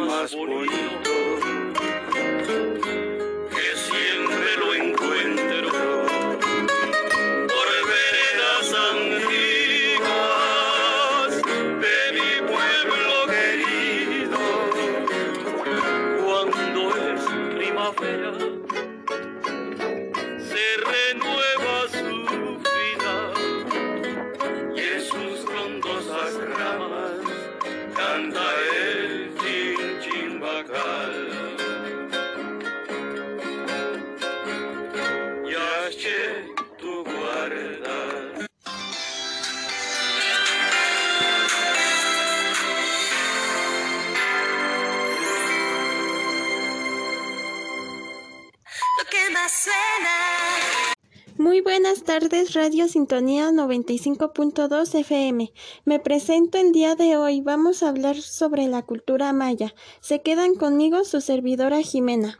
más bonito que siempre lo encuentro. Por veredas antiguas de mi pueblo querido cuando es primavera tardes, Radio Sintonía 95.2 FM. Me presento el día de hoy. Vamos a hablar sobre la cultura maya. Se quedan conmigo su servidora Jimena.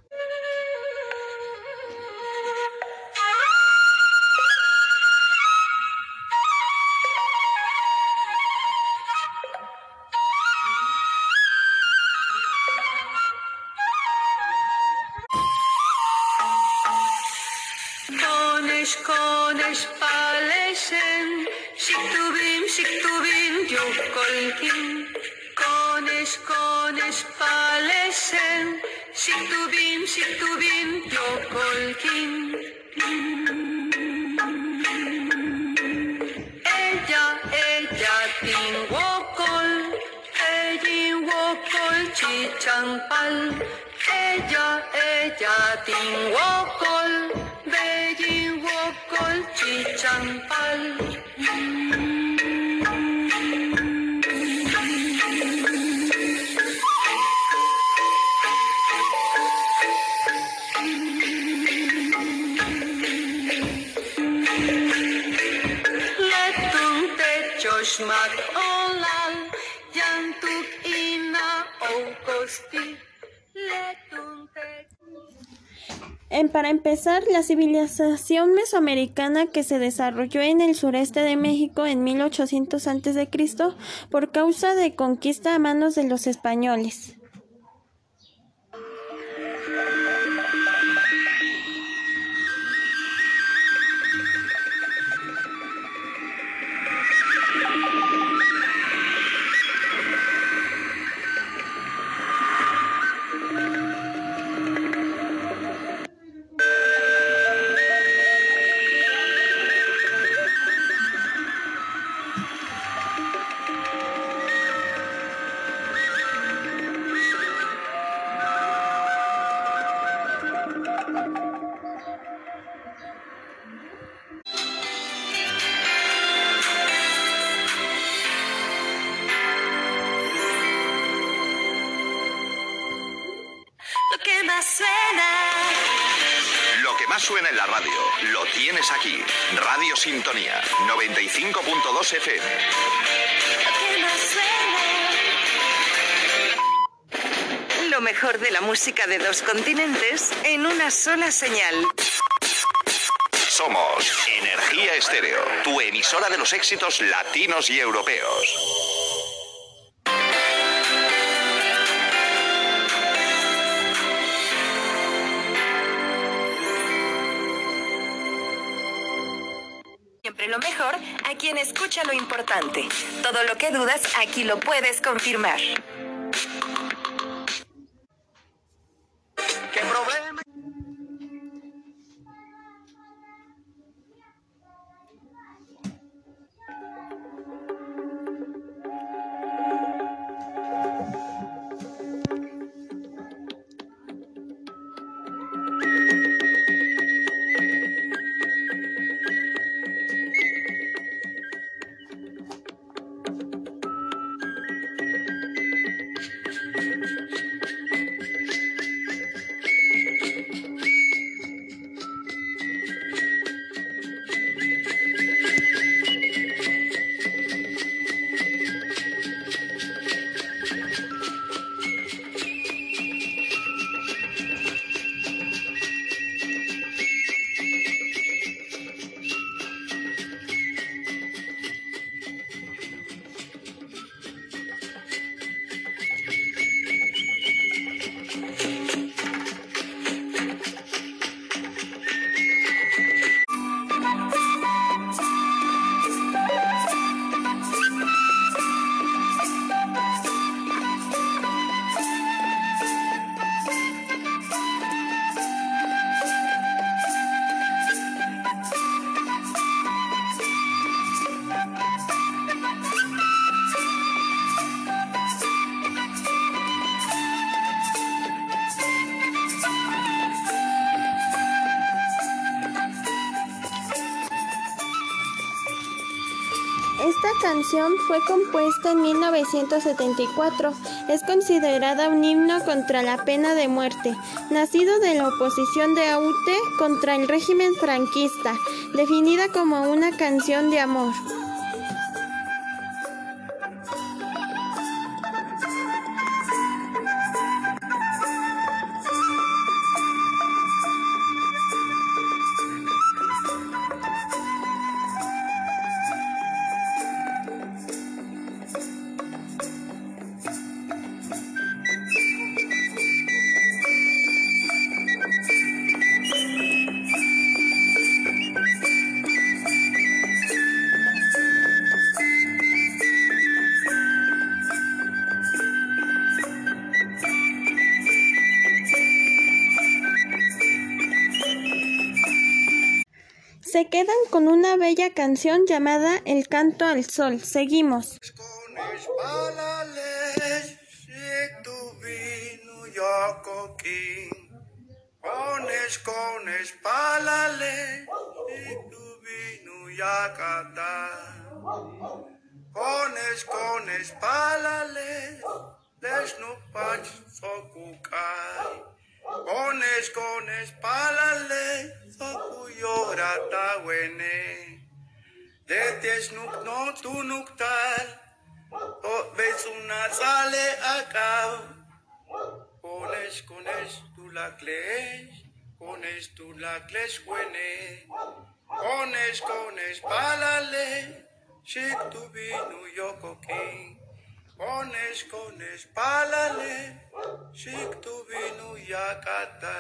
Konesh, paleshen, shiktubim, shiktubim, yukolkim. Konesh, konesh, paleshen, shiktubim, shiktubim, yukolkim. Ella, ella, tinwokol, ella, wokol, chichampal. Ella, ella, tinwokol, chichampal. Letung para empezar, la civilización mesoamericana que se desarrolló en el sureste de México en 1800 a.C. por causa de conquista a manos de los españoles. Suena en la radio, lo tienes aquí. Radio Sintonía, 95.2 FM. Lo mejor de la música de dos continentes en una sola señal. Somos Energía Estéreo, tu emisora de los éxitos latinos y europeos. quien escucha lo importante. Todo lo que dudas, aquí lo puedes confirmar. Esta canción fue compuesta en 1974. Es considerada un himno contra la pena de muerte, nacido de la oposición de Aute contra el régimen franquista, definida como una canción de amor. Se quedan con una bella canción llamada El canto al sol. Seguimos. Con espalales, si tu vino yo coquín. Pones con espalales, si tu vino ya cata. Pones con espalales, desnupach socucay. Socuyora wene. Detes nuk no tu nuk tal, o ves una sale acá. Pones con es tu la cles, pones tu la cles wene. Pones con espalale, shik tu vino yo coquín. Pones con espalale, shik tu vino yakata.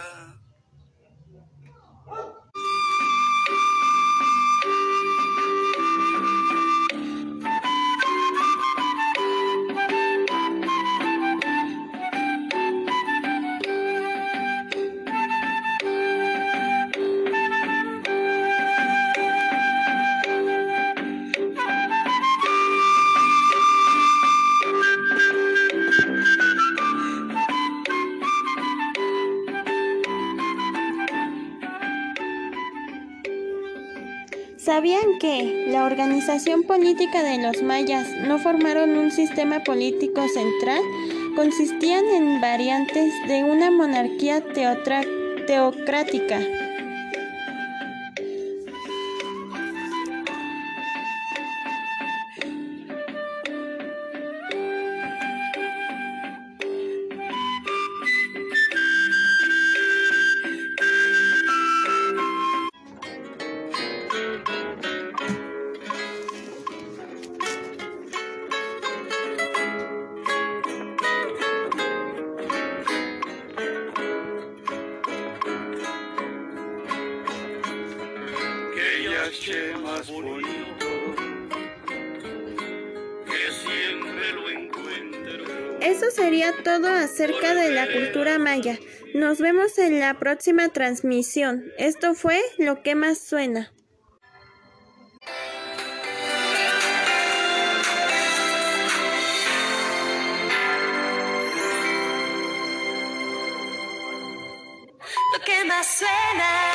¿Sabían que la organización política de los mayas no formaron un sistema político central? Consistían en variantes de una monarquía teocrática. Eso sería todo acerca de la cultura maya. Nos vemos en la próxima transmisión. Esto fue lo que más suena. Lo que más suena.